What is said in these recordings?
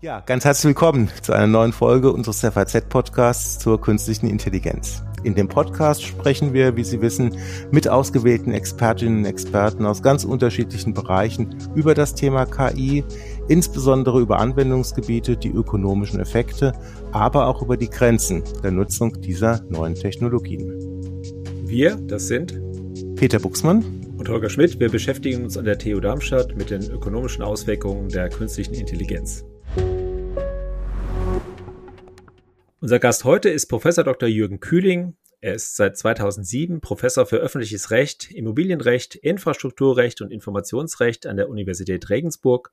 Ja, ganz herzlich willkommen zu einer neuen Folge unseres FAZ-Podcasts zur künstlichen Intelligenz. In dem Podcast sprechen wir, wie Sie wissen, mit ausgewählten Expertinnen und Experten aus ganz unterschiedlichen Bereichen über das Thema KI, insbesondere über Anwendungsgebiete, die ökonomischen Effekte, aber auch über die Grenzen der Nutzung dieser neuen Technologien. Wir, das sind Peter Buchsmann und Holger Schmidt. Wir beschäftigen uns an der TU Darmstadt mit den ökonomischen Auswirkungen der künstlichen Intelligenz. Unser Gast heute ist Professor Dr. Jürgen Kühling. Er ist seit 2007 Professor für öffentliches Recht, Immobilienrecht, Infrastrukturrecht und Informationsrecht an der Universität Regensburg.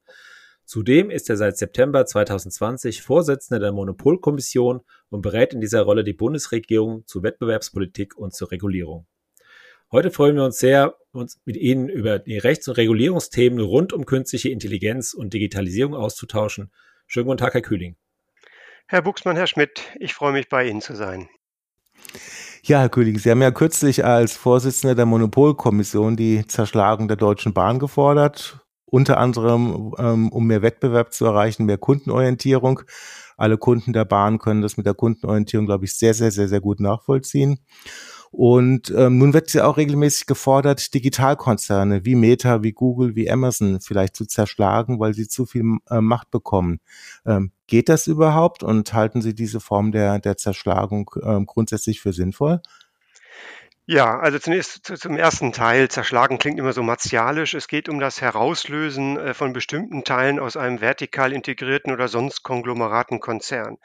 Zudem ist er seit September 2020 Vorsitzender der Monopolkommission und berät in dieser Rolle die Bundesregierung zu Wettbewerbspolitik und zur Regulierung. Heute freuen wir uns sehr, uns mit Ihnen über die Rechts- und Regulierungsthemen rund um künstliche Intelligenz und Digitalisierung auszutauschen. Schönen guten Tag, Herr Kühling. Herr Buchsmann, Herr Schmidt, ich freue mich, bei Ihnen zu sein. Ja, Herr König, Sie haben ja kürzlich als Vorsitzender der Monopolkommission die Zerschlagung der Deutschen Bahn gefordert, unter anderem ähm, um mehr Wettbewerb zu erreichen, mehr Kundenorientierung. Alle Kunden der Bahn können das mit der Kundenorientierung, glaube ich, sehr, sehr, sehr, sehr gut nachvollziehen. Und ähm, nun wird ja auch regelmäßig gefordert, Digitalkonzerne wie Meta, wie Google, wie Amazon vielleicht zu zerschlagen, weil sie zu viel äh, Macht bekommen. Ähm, geht das überhaupt und halten Sie diese Form der, der Zerschlagung ähm, grundsätzlich für sinnvoll? Ja, also zunächst zum ersten Teil. Zerschlagen klingt immer so martialisch. Es geht um das Herauslösen äh, von bestimmten Teilen aus einem vertikal integrierten oder sonst konglomeraten Konzern.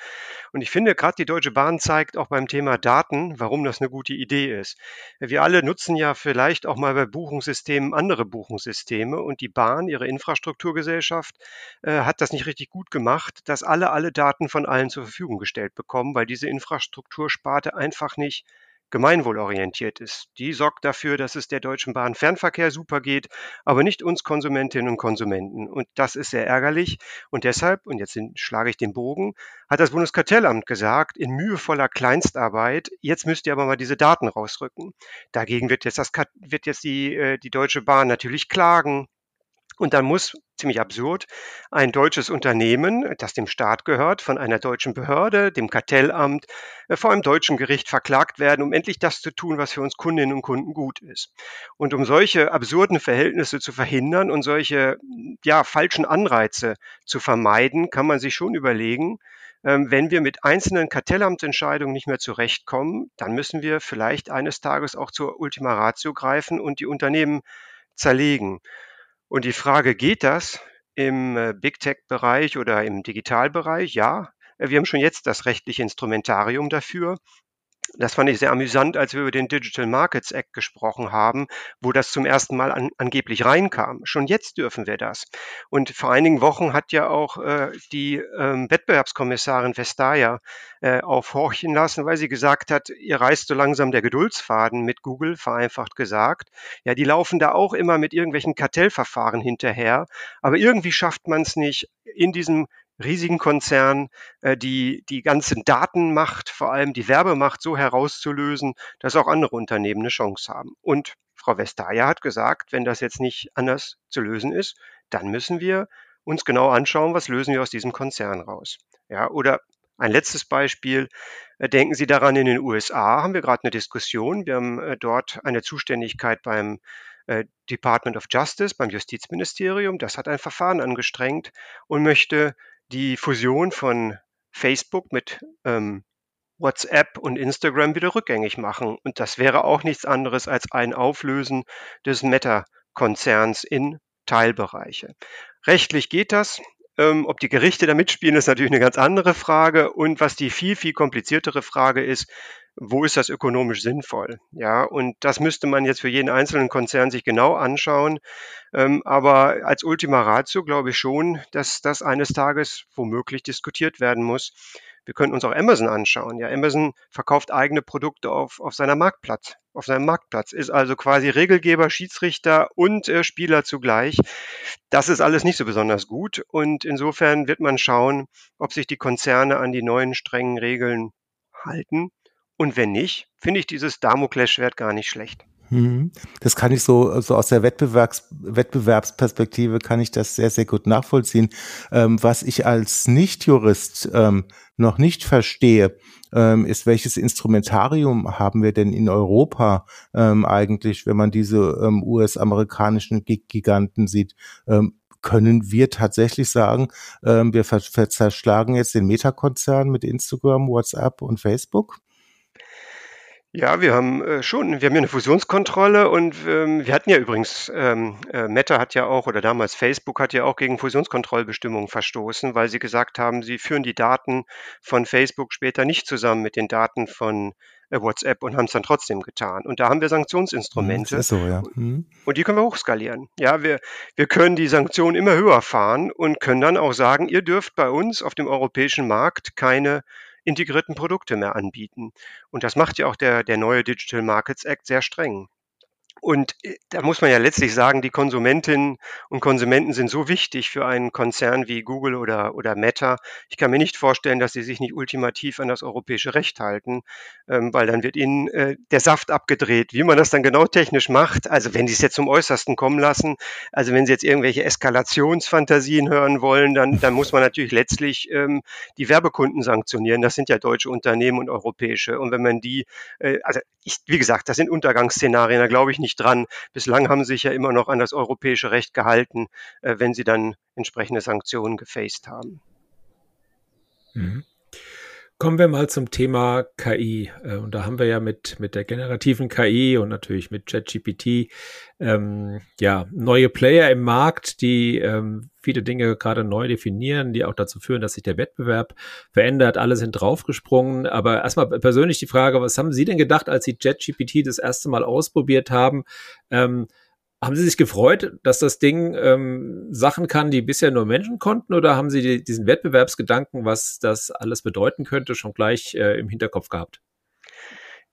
Und ich finde, gerade die Deutsche Bahn zeigt auch beim Thema Daten, warum das eine gute Idee ist. Wir alle nutzen ja vielleicht auch mal bei Buchungssystemen andere Buchungssysteme und die Bahn, ihre Infrastrukturgesellschaft, äh, hat das nicht richtig gut gemacht, dass alle alle Daten von allen zur Verfügung gestellt bekommen, weil diese Infrastruktursparte einfach nicht gemeinwohlorientiert ist. Die sorgt dafür, dass es der Deutschen Bahn Fernverkehr super geht, aber nicht uns Konsumentinnen und Konsumenten. Und das ist sehr ärgerlich. Und deshalb, und jetzt schlage ich den Bogen, hat das Bundeskartellamt gesagt, in mühevoller Kleinstarbeit, jetzt müsst ihr aber mal diese Daten rausrücken. Dagegen wird jetzt, das, wird jetzt die, äh, die Deutsche Bahn natürlich klagen. Und dann muss, ziemlich absurd, ein deutsches Unternehmen, das dem Staat gehört, von einer deutschen Behörde, dem Kartellamt, äh, vor einem deutschen Gericht verklagt werden, um endlich das zu tun, was für uns Kundinnen und Kunden gut ist. Und um solche absurden Verhältnisse zu verhindern und solche ja, falschen Anreize zu vermeiden, kann man sich schon überlegen, ähm, wenn wir mit einzelnen Kartellamtsentscheidungen nicht mehr zurechtkommen, dann müssen wir vielleicht eines Tages auch zur Ultima Ratio greifen und die Unternehmen zerlegen. Und die Frage, geht das im äh, Big Tech-Bereich oder im Digitalbereich? Ja, wir haben schon jetzt das rechtliche Instrumentarium dafür. Das fand ich sehr amüsant, als wir über den Digital Markets Act gesprochen haben, wo das zum ersten Mal an, angeblich reinkam. Schon jetzt dürfen wir das. Und vor einigen Wochen hat ja auch äh, die ähm, Wettbewerbskommissarin Vestager äh, aufhorchen lassen, weil sie gesagt hat, ihr reißt so langsam der Geduldsfaden mit Google, vereinfacht gesagt. Ja, die laufen da auch immer mit irgendwelchen Kartellverfahren hinterher. Aber irgendwie schafft man es nicht, in diesem riesigen Konzernen äh, die, die ganze Datenmacht, vor allem die Werbemacht so herauszulösen, dass auch andere Unternehmen eine Chance haben. Und Frau Vestager hat gesagt, wenn das jetzt nicht anders zu lösen ist, dann müssen wir uns genau anschauen, was lösen wir aus diesem Konzern raus. Ja, oder ein letztes Beispiel. Äh, denken Sie daran, in den USA haben wir gerade eine Diskussion. Wir haben äh, dort eine Zuständigkeit beim äh, Department of Justice, beim Justizministerium. Das hat ein Verfahren angestrengt und möchte die Fusion von Facebook mit ähm, WhatsApp und Instagram wieder rückgängig machen. Und das wäre auch nichts anderes als ein Auflösen des Meta-Konzerns in Teilbereiche. Rechtlich geht das. Ähm, ob die Gerichte da mitspielen, ist natürlich eine ganz andere Frage. Und was die viel, viel kompliziertere Frage ist, wo ist das ökonomisch sinnvoll? Ja, und das müsste man jetzt für jeden einzelnen Konzern sich genau anschauen. Ähm, aber als Ultima Ratio glaube ich schon, dass das eines Tages womöglich diskutiert werden muss. Wir könnten uns auch Amazon anschauen. Ja, Amazon verkauft eigene Produkte auf, auf seiner Marktplatz, auf seinem Marktplatz, ist also quasi Regelgeber, Schiedsrichter und äh, Spieler zugleich. Das ist alles nicht so besonders gut. Und insofern wird man schauen, ob sich die Konzerne an die neuen strengen Regeln halten und wenn nicht, finde ich dieses Damoklesschwert gar nicht schlecht. Mhm. Das kann ich so, so aus der Wettbewerbs, Wettbewerbsperspektive kann ich das sehr, sehr gut nachvollziehen. Ähm, was ich als Nichtjurist ähm, noch nicht verstehe, ähm, ist, welches Instrumentarium haben wir denn in Europa ähm, eigentlich, wenn man diese ähm, US-amerikanischen Giganten sieht? Ähm, können wir tatsächlich sagen, wir zerschlagen jetzt den Meta-Konzern mit Instagram, WhatsApp und Facebook? Ja, wir haben äh, schon, wir haben ja eine Fusionskontrolle und ähm, wir hatten ja übrigens, ähm, äh, Meta hat ja auch oder damals Facebook hat ja auch gegen Fusionskontrollbestimmungen verstoßen, weil sie gesagt haben, sie führen die Daten von Facebook später nicht zusammen mit den Daten von äh, WhatsApp und haben es dann trotzdem getan. Und da haben wir Sanktionsinstrumente. Das ist so, ja. Mhm. Und die können wir hochskalieren. Ja, wir, wir können die Sanktionen immer höher fahren und können dann auch sagen, ihr dürft bei uns auf dem europäischen Markt keine integrierten Produkte mehr anbieten. Und das macht ja auch der, der neue Digital Markets Act sehr streng. Und äh, da muss man ja letztlich sagen, die Konsumentinnen und Konsumenten sind so wichtig für einen Konzern wie Google oder, oder Meta. Ich kann mir nicht vorstellen, dass sie sich nicht ultimativ an das europäische Recht halten, ähm, weil dann wird ihnen äh, der Saft abgedreht. Wie man das dann genau technisch macht, also wenn sie es jetzt zum Äußersten kommen lassen, also wenn sie jetzt irgendwelche Eskalationsfantasien hören wollen, dann, dann muss man natürlich letztlich ähm, die Werbekunden sanktionieren. Das sind ja deutsche Unternehmen und europäische. Und wenn man die, äh, also ich, wie gesagt, das sind Untergangsszenarien, da glaube ich nicht nicht dran. Bislang haben sie sich ja immer noch an das europäische Recht gehalten, äh, wenn sie dann entsprechende Sanktionen gefaced haben. Mhm. Kommen wir mal zum Thema KI. Äh, und da haben wir ja mit, mit der generativen KI und natürlich mit ChatGPT ähm, ja neue Player im Markt, die ähm, viele Dinge gerade neu definieren, die auch dazu führen, dass sich der Wettbewerb verändert. Alle sind draufgesprungen. Aber erstmal persönlich die Frage, was haben Sie denn gedacht, als Sie ChatGPT das erste Mal ausprobiert haben? Ähm, haben Sie sich gefreut, dass das Ding ähm, Sachen kann, die bisher nur Menschen konnten, oder haben Sie die, diesen Wettbewerbsgedanken, was das alles bedeuten könnte, schon gleich äh, im Hinterkopf gehabt?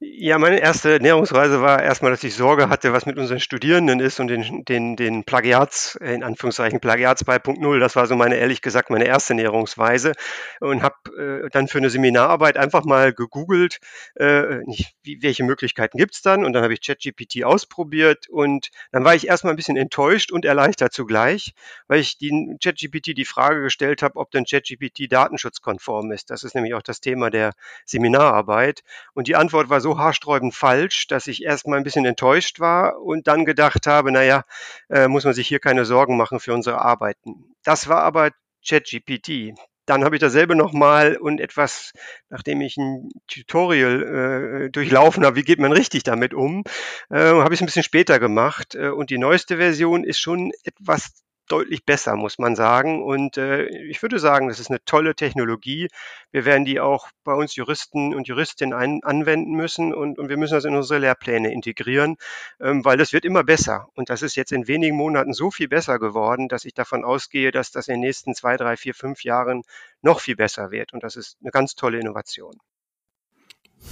Ja, meine erste Ernährungsweise war erstmal, dass ich Sorge hatte, was mit unseren Studierenden ist und den, den, den Plagiats, in Anführungszeichen Plagiats 2.0. Das war so meine, ehrlich gesagt, meine erste Ernährungsweise und habe äh, dann für eine Seminararbeit einfach mal gegoogelt, äh, nicht, wie, welche Möglichkeiten gibt's dann und dann habe ich ChatGPT ausprobiert und dann war ich erstmal ein bisschen enttäuscht und erleichtert zugleich, weil ich die ChatGPT die Frage gestellt habe, ob denn ChatGPT datenschutzkonform ist. Das ist nämlich auch das Thema der Seminararbeit und die Antwort war so haarsträubend falsch, dass ich erst mal ein bisschen enttäuscht war und dann gedacht habe, naja, äh, muss man sich hier keine Sorgen machen für unsere Arbeiten. Das war aber ChatGPT. Dann habe ich dasselbe nochmal und etwas, nachdem ich ein Tutorial äh, durchlaufen habe, wie geht man richtig damit um, äh, habe ich es ein bisschen später gemacht. Äh, und die neueste Version ist schon etwas deutlich besser, muss man sagen. Und äh, ich würde sagen, das ist eine tolle Technologie. Wir werden die auch bei uns Juristen und Juristinnen ein, anwenden müssen und, und wir müssen das in unsere Lehrpläne integrieren, ähm, weil das wird immer besser. Und das ist jetzt in wenigen Monaten so viel besser geworden, dass ich davon ausgehe, dass das in den nächsten zwei, drei, vier, fünf Jahren noch viel besser wird. Und das ist eine ganz tolle Innovation.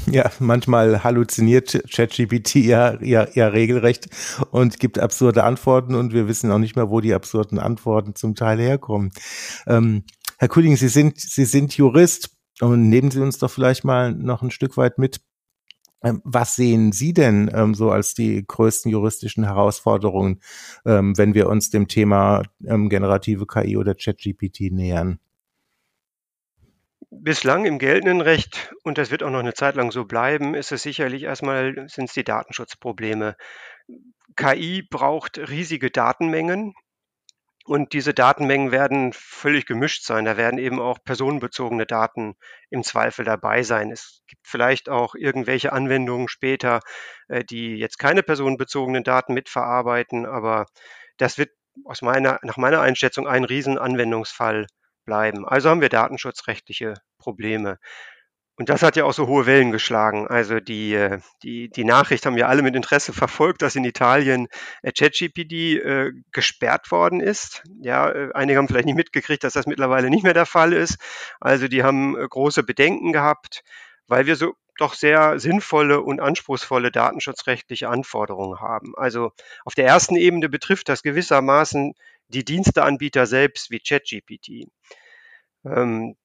Ja, manchmal halluziniert ChatGPT ja, ja, ja regelrecht und gibt absurde Antworten und wir wissen auch nicht mehr, wo die absurden Antworten zum Teil herkommen. Ähm, Herr Kühling, Sie sind, Sie sind Jurist und nehmen Sie uns doch vielleicht mal noch ein Stück weit mit. Ähm, was sehen Sie denn ähm, so als die größten juristischen Herausforderungen, ähm, wenn wir uns dem Thema ähm, generative KI oder ChatGPT nähern? Bislang im geltenden Recht, und das wird auch noch eine Zeit lang so bleiben, ist es sicherlich erstmal, sind es die Datenschutzprobleme. KI braucht riesige Datenmengen und diese Datenmengen werden völlig gemischt sein. Da werden eben auch personenbezogene Daten im Zweifel dabei sein. Es gibt vielleicht auch irgendwelche Anwendungen später, äh, die jetzt keine personenbezogenen Daten mitverarbeiten, aber das wird aus meiner, nach meiner Einschätzung ein Riesenanwendungsfall bleiben. Also haben wir datenschutzrechtliche Probleme. Und das hat ja auch so hohe Wellen geschlagen. Also die, äh, die, die Nachricht haben wir alle mit Interesse verfolgt, dass in Italien äh, ChatGPT äh, gesperrt worden ist. Ja, äh, einige haben vielleicht nicht mitgekriegt, dass das mittlerweile nicht mehr der Fall ist. Also die haben große Bedenken gehabt, weil wir so doch sehr sinnvolle und anspruchsvolle datenschutzrechtliche Anforderungen haben. Also auf der ersten Ebene betrifft das gewissermaßen die Diensteanbieter selbst wie ChatGPT. Ähm,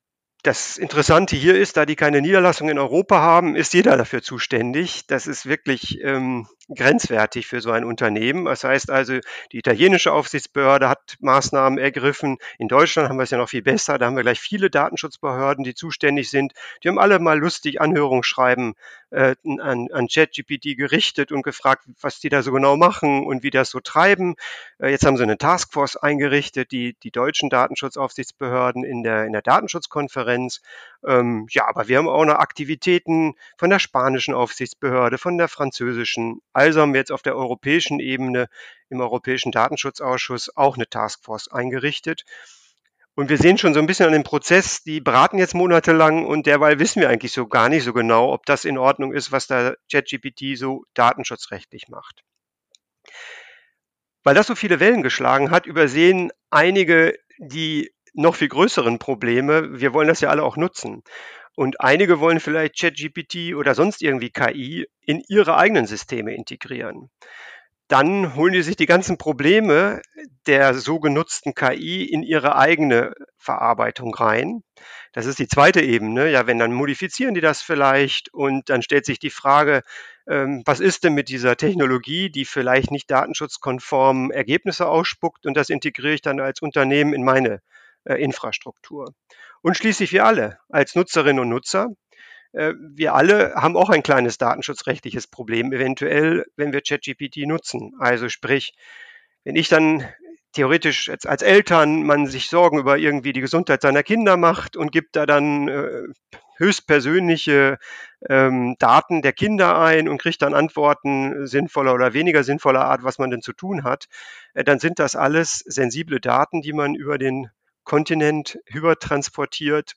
das Interessante hier ist, da die keine Niederlassung in Europa haben, ist jeder dafür zuständig. Das ist wirklich ähm, grenzwertig für so ein Unternehmen. Das heißt also, die italienische Aufsichtsbehörde hat Maßnahmen ergriffen. In Deutschland haben wir es ja noch viel besser. Da haben wir gleich viele Datenschutzbehörden, die zuständig sind. Die haben alle mal lustig Anhörungsschreiben äh, an, an ChatGPT gerichtet und gefragt, was die da so genau machen und wie das so treiben. Äh, jetzt haben sie eine Taskforce eingerichtet, die, die deutschen Datenschutzaufsichtsbehörden in der, in der Datenschutzkonferenz. Ähm, ja, aber wir haben auch noch Aktivitäten von der spanischen Aufsichtsbehörde, von der französischen. Also haben wir jetzt auf der europäischen Ebene im Europäischen Datenschutzausschuss auch eine Taskforce eingerichtet. Und wir sehen schon so ein bisschen an dem Prozess, die beraten jetzt monatelang und derweil wissen wir eigentlich so gar nicht so genau, ob das in Ordnung ist, was da ChatGPT so datenschutzrechtlich macht. Weil das so viele Wellen geschlagen hat, übersehen einige die noch viel größeren Probleme. Wir wollen das ja alle auch nutzen. Und einige wollen vielleicht ChatGPT oder sonst irgendwie KI in ihre eigenen Systeme integrieren dann holen die sich die ganzen Probleme der so genutzten KI in ihre eigene Verarbeitung rein. Das ist die zweite Ebene. Ja, wenn dann modifizieren die das vielleicht und dann stellt sich die Frage, ähm, was ist denn mit dieser Technologie, die vielleicht nicht datenschutzkonform Ergebnisse ausspuckt und das integriere ich dann als Unternehmen in meine Infrastruktur. Und schließlich wir alle als Nutzerinnen und Nutzer äh, wir alle haben auch ein kleines datenschutzrechtliches Problem, eventuell, wenn wir ChatGPT nutzen. Also sprich, wenn ich dann theoretisch als, als Eltern man sich Sorgen über irgendwie die Gesundheit seiner Kinder macht und gibt da dann äh, höchstpersönliche ähm, Daten der Kinder ein und kriegt dann Antworten sinnvoller oder weniger sinnvoller Art, was man denn zu tun hat, äh, dann sind das alles sensible Daten, die man über den Kontinent übertransportiert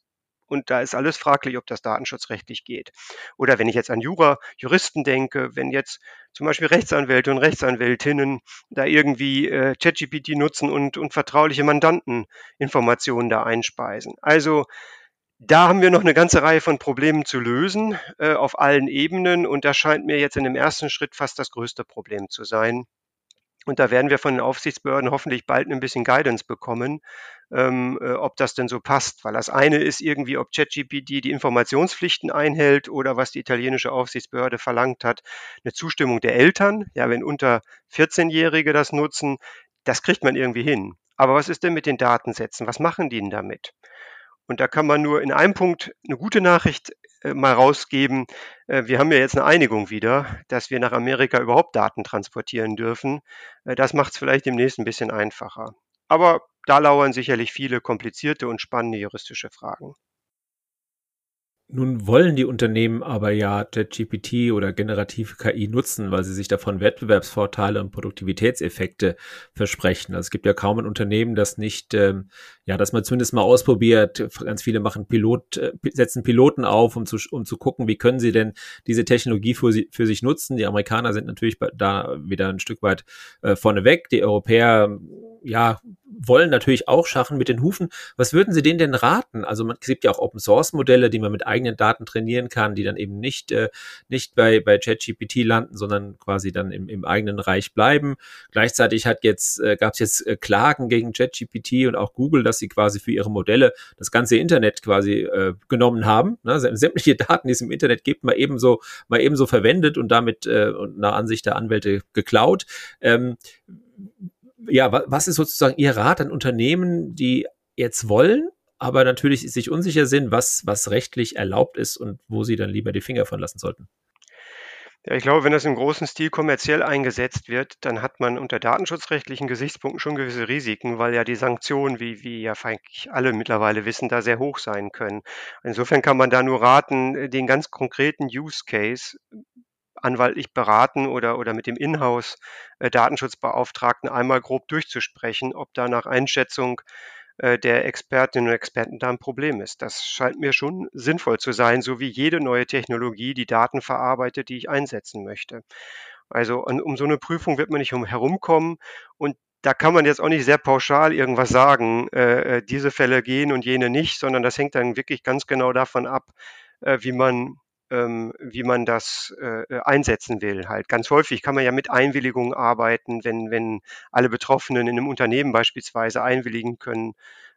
und da ist alles fraglich, ob das datenschutzrechtlich geht. Oder wenn ich jetzt an Jura, Juristen denke, wenn jetzt zum Beispiel Rechtsanwälte und Rechtsanwältinnen da irgendwie äh, ChatGPT nutzen und, und vertrauliche Mandanteninformationen da einspeisen. Also da haben wir noch eine ganze Reihe von Problemen zu lösen äh, auf allen Ebenen und das scheint mir jetzt in dem ersten Schritt fast das größte Problem zu sein. Und da werden wir von den Aufsichtsbehörden hoffentlich bald ein bisschen Guidance bekommen, ähm, äh, ob das denn so passt. Weil das eine ist irgendwie, ob ChatGPT die Informationspflichten einhält oder was die italienische Aufsichtsbehörde verlangt hat, eine Zustimmung der Eltern. Ja, wenn unter 14-Jährige das nutzen, das kriegt man irgendwie hin. Aber was ist denn mit den Datensätzen? Was machen die denn damit? Und da kann man nur in einem Punkt eine gute Nachricht mal rausgeben. Äh, wir haben ja jetzt eine Einigung wieder, dass wir nach Amerika überhaupt Daten transportieren dürfen. Äh, das macht es vielleicht demnächst ein bisschen einfacher. Aber da lauern sicherlich viele komplizierte und spannende juristische Fragen. Nun wollen die Unternehmen aber ja ChatGPT oder generative KI nutzen, weil sie sich davon Wettbewerbsvorteile und Produktivitätseffekte versprechen. Also es gibt ja kaum ein Unternehmen, das nicht, ähm, ja, dass man zumindest mal ausprobiert. Ganz viele machen Pilot, äh, setzen Piloten auf, um zu, um zu gucken, wie können sie denn diese Technologie für, sie, für sich nutzen. Die Amerikaner sind natürlich da wieder ein Stück weit äh, vorneweg. Die Europäer, ja, wollen natürlich auch schaffen mit den Hufen. Was würden Sie denen denn raten? Also man, es gibt ja auch Open Source Modelle, die man mit eigenen Daten trainieren kann, die dann eben nicht, äh, nicht bei, bei ChatGPT landen, sondern quasi dann im, im eigenen Reich bleiben. Gleichzeitig hat jetzt, äh, gab es jetzt äh, Klagen gegen ChatGPT und auch Google, dass sie quasi für ihre Modelle das ganze Internet quasi äh, genommen haben. Ne? Sämtliche Daten, die es im Internet gibt, mal ebenso, mal ebenso verwendet und damit äh, nach Ansicht der Anwälte geklaut. Ähm, ja, was ist sozusagen Ihr Rat an Unternehmen, die jetzt wollen, aber natürlich sich unsicher sind, was, was rechtlich erlaubt ist und wo sie dann lieber die Finger von lassen sollten? Ja, ich glaube, wenn das im großen Stil kommerziell eingesetzt wird, dann hat man unter datenschutzrechtlichen Gesichtspunkten schon gewisse Risiken, weil ja die Sanktionen, wie, wie ja eigentlich alle mittlerweile wissen, da sehr hoch sein können. Insofern kann man da nur raten, den ganz konkreten Use Case anwaltlich beraten oder, oder mit dem Inhouse-Datenschutzbeauftragten äh, einmal grob durchzusprechen, ob da nach Einschätzung äh, der Expertinnen und Experten da ein Problem ist. Das scheint mir schon sinnvoll zu sein, so wie jede neue Technologie die Daten verarbeitet, die ich einsetzen möchte. Also um so eine Prüfung wird man nicht herumkommen und da kann man jetzt auch nicht sehr pauschal irgendwas sagen, äh, äh, diese Fälle gehen und jene nicht, sondern das hängt dann wirklich ganz genau davon ab, äh, wie man ähm, wie man das äh, äh, einsetzen will. Halt ganz häufig kann man ja mit Einwilligung arbeiten, wenn, wenn alle Betroffenen in einem Unternehmen beispielsweise einwilligen können,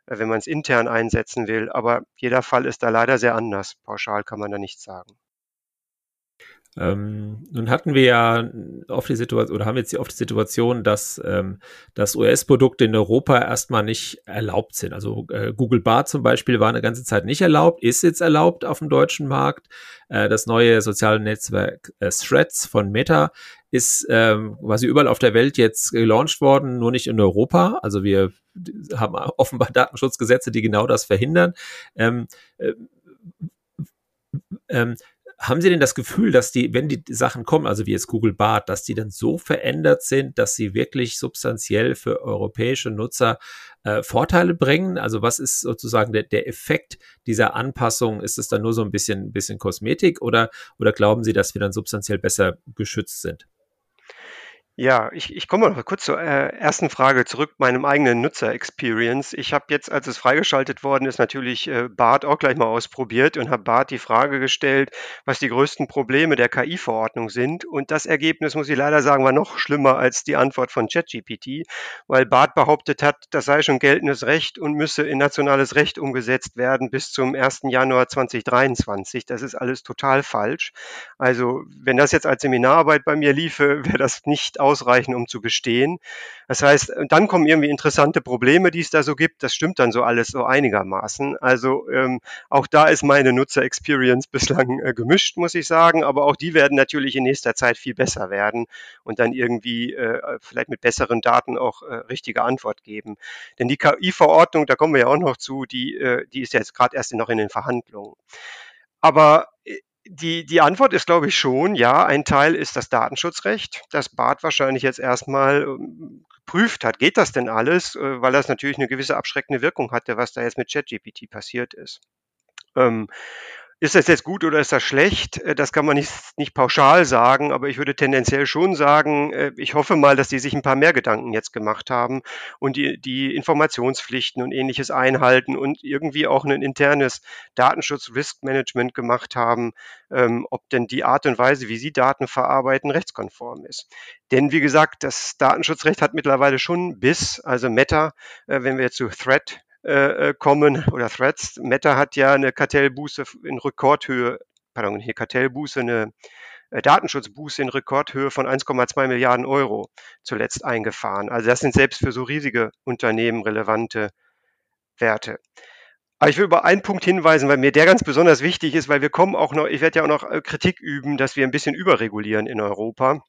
äh, wenn man es intern einsetzen will. Aber jeder Fall ist da leider sehr anders. Pauschal kann man da nichts sagen. Ähm, nun hatten wir ja oft die Situation, oder haben jetzt oft die Situation, dass, ähm, dass US-Produkte in Europa erstmal nicht erlaubt sind. Also äh, Google Bar zum Beispiel war eine ganze Zeit nicht erlaubt, ist jetzt erlaubt auf dem deutschen Markt. Äh, das neue soziale Netzwerk äh, Threads von Meta ist ähm, quasi überall auf der Welt jetzt gelauncht worden, nur nicht in Europa. Also wir haben offenbar Datenschutzgesetze, die genau das verhindern. Ähm, äh, ähm, haben Sie denn das Gefühl, dass die, wenn die Sachen kommen, also wie jetzt Google Bart, dass die dann so verändert sind, dass sie wirklich substanziell für europäische Nutzer äh, Vorteile bringen? Also was ist sozusagen der, der Effekt dieser Anpassung? Ist es dann nur so ein bisschen, bisschen Kosmetik oder, oder glauben Sie, dass wir dann substanziell besser geschützt sind? Ja, ich, ich komme noch kurz zur äh, ersten Frage zurück, meinem eigenen Nutzer-Experience. Ich habe jetzt, als es freigeschaltet worden ist, natürlich äh, Bart auch gleich mal ausprobiert und habe Bart die Frage gestellt, was die größten Probleme der KI-Verordnung sind. Und das Ergebnis, muss ich leider sagen, war noch schlimmer als die Antwort von ChatGPT, weil Bart behauptet hat, das sei schon geltendes Recht und müsse in nationales Recht umgesetzt werden bis zum 1. Januar 2023. Das ist alles total falsch. Also, wenn das jetzt als Seminararbeit bei mir liefe, wäre das nicht ausreichen, um zu bestehen. Das heißt, dann kommen irgendwie interessante Probleme, die es da so gibt. Das stimmt dann so alles so einigermaßen. Also ähm, auch da ist meine Nutzer-Experience bislang äh, gemischt, muss ich sagen. Aber auch die werden natürlich in nächster Zeit viel besser werden und dann irgendwie äh, vielleicht mit besseren Daten auch äh, richtige Antwort geben. Denn die KI-Verordnung, da kommen wir ja auch noch zu, die, äh, die ist jetzt gerade erst noch in den Verhandlungen. Aber äh, die, die Antwort ist, glaube ich, schon, ja, ein Teil ist das Datenschutzrecht, das BART wahrscheinlich jetzt erstmal ähm, geprüft hat. Geht das denn alles? Äh, weil das natürlich eine gewisse abschreckende Wirkung hatte, was da jetzt mit ChatGPT passiert ist. Ähm, ist das jetzt gut oder ist das schlecht? Äh, das kann man nicht, nicht pauschal sagen, aber ich würde tendenziell schon sagen, äh, ich hoffe mal, dass die sich ein paar mehr Gedanken jetzt gemacht haben und die, die Informationspflichten und ähnliches einhalten und irgendwie auch ein internes Datenschutz-Risk-Management gemacht haben, ähm, ob denn die Art und Weise, wie sie Daten verarbeiten, rechtskonform ist. Denn wie gesagt, das Datenschutzrecht hat mittlerweile schon bis, also Meta, äh, wenn wir jetzt zu Threat äh, äh, kommen oder Threads. Meta hat ja eine Kartellbuße in Rekordhöhe, pardon, hier Kartellbuße, eine äh, Datenschutzbuße in Rekordhöhe von 1,2 Milliarden Euro zuletzt eingefahren. Also das sind selbst für so riesige Unternehmen relevante Werte. Aber ich will über einen Punkt hinweisen, weil mir der ganz besonders wichtig ist, weil wir kommen auch noch, ich werde ja auch noch Kritik üben, dass wir ein bisschen überregulieren in Europa.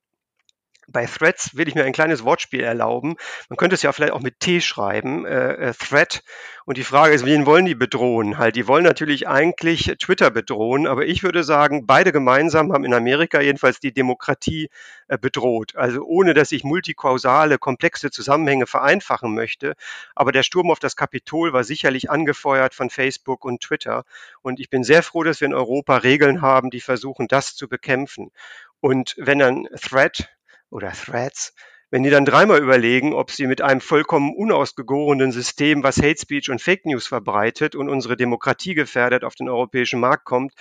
Bei Threads will ich mir ein kleines Wortspiel erlauben. Man könnte es ja vielleicht auch mit T schreiben, äh, äh, Thread. Und die Frage ist, wen wollen die bedrohen? Halt, die wollen natürlich eigentlich Twitter bedrohen, aber ich würde sagen, beide gemeinsam haben in Amerika jedenfalls die Demokratie äh, bedroht. Also ohne, dass ich multikausale, komplexe Zusammenhänge vereinfachen möchte. Aber der Sturm auf das Kapitol war sicherlich angefeuert von Facebook und Twitter. Und ich bin sehr froh, dass wir in Europa Regeln haben, die versuchen, das zu bekämpfen. Und wenn ein Thread oder Threads, wenn die dann dreimal überlegen, ob sie mit einem vollkommen unausgegorenen System, was Hate Speech und Fake News verbreitet und unsere Demokratie gefährdet, auf den europäischen Markt kommt,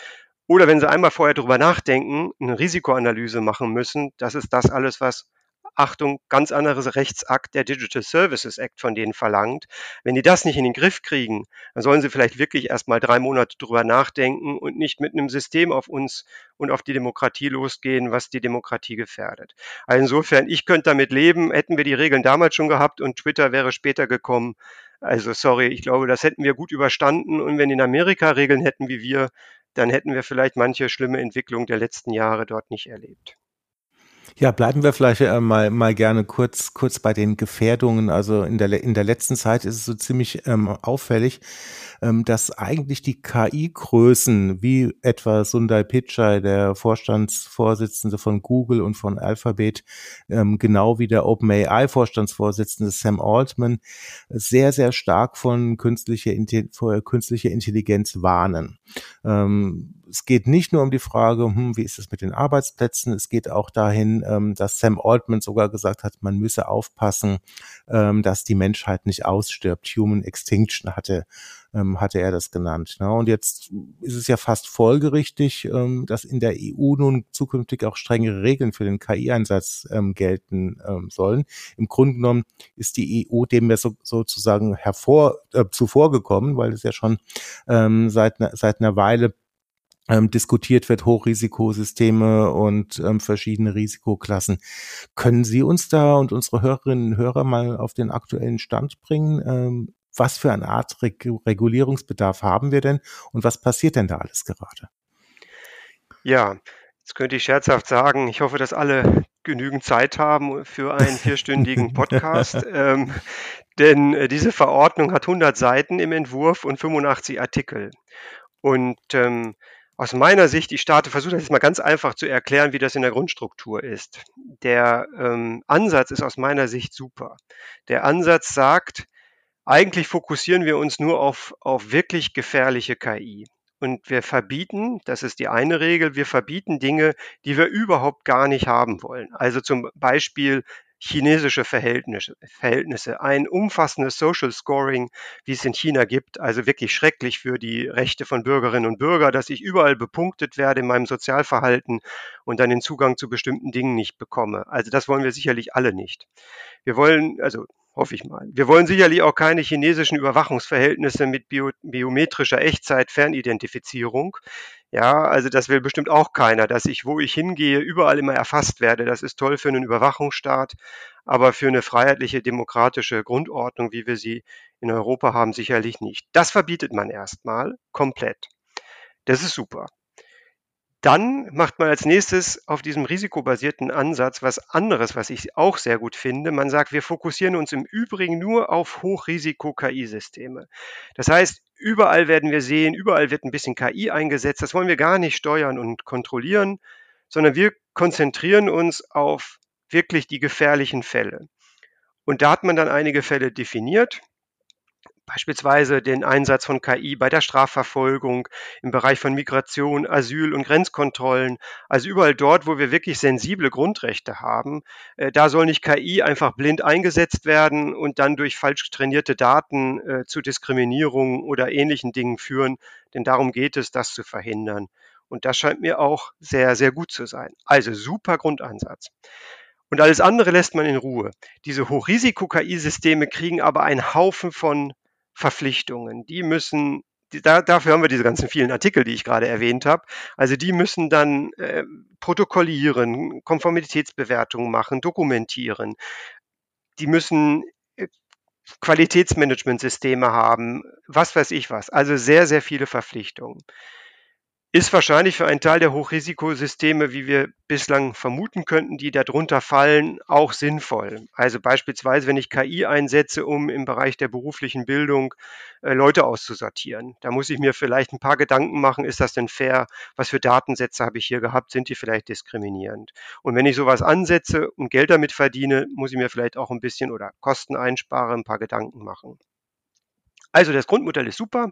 oder wenn sie einmal vorher darüber nachdenken, eine Risikoanalyse machen müssen, das ist das alles, was Achtung, ganz anderes Rechtsakt, der Digital Services Act von denen verlangt. Wenn die das nicht in den Griff kriegen, dann sollen sie vielleicht wirklich erst mal drei Monate drüber nachdenken und nicht mit einem System auf uns und auf die Demokratie losgehen, was die Demokratie gefährdet. Also insofern, ich könnte damit leben, hätten wir die Regeln damals schon gehabt und Twitter wäre später gekommen. Also sorry, ich glaube, das hätten wir gut überstanden und wenn in Amerika Regeln hätten wie wir, dann hätten wir vielleicht manche schlimme Entwicklung der letzten Jahre dort nicht erlebt. Ja, bleiben wir vielleicht äh, mal, mal gerne kurz, kurz bei den Gefährdungen. Also in der, in der letzten Zeit ist es so ziemlich ähm, auffällig, ähm, dass eigentlich die KI-Größen wie etwa Sundar Pichai, der Vorstandsvorsitzende von Google und von Alphabet, ähm, genau wie der OpenAI-Vorstandsvorsitzende Sam Altman, sehr, sehr stark von künstlicher, künstlicher Intelligenz warnen. Ähm, es geht nicht nur um die Frage, hm, wie ist es mit den Arbeitsplätzen, es geht auch dahin, ähm, dass Sam Altman sogar gesagt hat, man müsse aufpassen, ähm, dass die Menschheit nicht ausstirbt. Human Extinction hatte ähm, hatte er das genannt. Ne? Und jetzt ist es ja fast folgerichtig, ähm, dass in der EU nun zukünftig auch strengere Regeln für den KI-Einsatz ähm, gelten sollen. Im Grunde genommen ist die EU dem ja so, sozusagen hervor äh, zuvor gekommen, weil es ja schon ähm, seit, seit einer Weile ähm, diskutiert wird, Hochrisikosysteme und ähm, verschiedene Risikoklassen. Können Sie uns da und unsere Hörerinnen und Hörer mal auf den aktuellen Stand bringen? Ähm, was für eine Art Reg Regulierungsbedarf haben wir denn und was passiert denn da alles gerade? Ja, jetzt könnte ich scherzhaft sagen, ich hoffe, dass alle genügend Zeit haben für einen vierstündigen Podcast. ähm, denn äh, diese Verordnung hat 100 Seiten im Entwurf und 85 Artikel. Und ähm, aus meiner Sicht, ich starte, versuche das jetzt mal ganz einfach zu erklären, wie das in der Grundstruktur ist. Der ähm, Ansatz ist aus meiner Sicht super. Der Ansatz sagt, eigentlich fokussieren wir uns nur auf, auf wirklich gefährliche KI. Und wir verbieten, das ist die eine Regel, wir verbieten Dinge, die wir überhaupt gar nicht haben wollen. Also zum Beispiel chinesische Verhältnisse, Verhältnisse, ein umfassendes Social Scoring, wie es in China gibt, also wirklich schrecklich für die Rechte von Bürgerinnen und Bürgern, dass ich überall bepunktet werde in meinem Sozialverhalten und dann den Zugang zu bestimmten Dingen nicht bekomme. Also das wollen wir sicherlich alle nicht. Wir wollen, also hoffe ich mal. Wir wollen sicherlich auch keine chinesischen Überwachungsverhältnisse mit bio biometrischer Echtzeit-Fernidentifizierung. Ja, also das will bestimmt auch keiner, dass ich, wo ich hingehe, überall immer erfasst werde. Das ist toll für einen Überwachungsstaat, aber für eine freiheitliche demokratische Grundordnung, wie wir sie in Europa haben, sicherlich nicht. Das verbietet man erstmal komplett. Das ist super. Dann macht man als nächstes auf diesem risikobasierten Ansatz was anderes, was ich auch sehr gut finde. Man sagt, wir fokussieren uns im Übrigen nur auf Hochrisiko-KI-Systeme. Das heißt, überall werden wir sehen, überall wird ein bisschen KI eingesetzt. Das wollen wir gar nicht steuern und kontrollieren, sondern wir konzentrieren uns auf wirklich die gefährlichen Fälle. Und da hat man dann einige Fälle definiert beispielsweise den Einsatz von KI bei der Strafverfolgung, im Bereich von Migration, Asyl und Grenzkontrollen. Also überall dort, wo wir wirklich sensible Grundrechte haben, äh, da soll nicht KI einfach blind eingesetzt werden und dann durch falsch trainierte Daten äh, zu Diskriminierung oder ähnlichen Dingen führen. Denn darum geht es, das zu verhindern. Und das scheint mir auch sehr, sehr gut zu sein. Also super Grundansatz. Und alles andere lässt man in Ruhe. Diese Hochrisiko-KI-Systeme kriegen aber einen Haufen von Verpflichtungen. Die müssen da, dafür haben wir diese ganzen vielen Artikel, die ich gerade erwähnt habe. Also die müssen dann äh, protokollieren, Konformitätsbewertungen machen, dokumentieren. Die müssen äh, Qualitätsmanagementsysteme haben, was weiß ich was. Also sehr, sehr viele Verpflichtungen ist wahrscheinlich für einen Teil der Hochrisikosysteme, wie wir bislang vermuten könnten, die darunter fallen, auch sinnvoll. Also beispielsweise, wenn ich KI einsetze, um im Bereich der beruflichen Bildung äh, Leute auszusortieren. Da muss ich mir vielleicht ein paar Gedanken machen, ist das denn fair? Was für Datensätze habe ich hier gehabt? Sind die vielleicht diskriminierend? Und wenn ich sowas ansetze und Geld damit verdiene, muss ich mir vielleicht auch ein bisschen oder Kosten einspare, ein paar Gedanken machen. Also das Grundmodell ist super.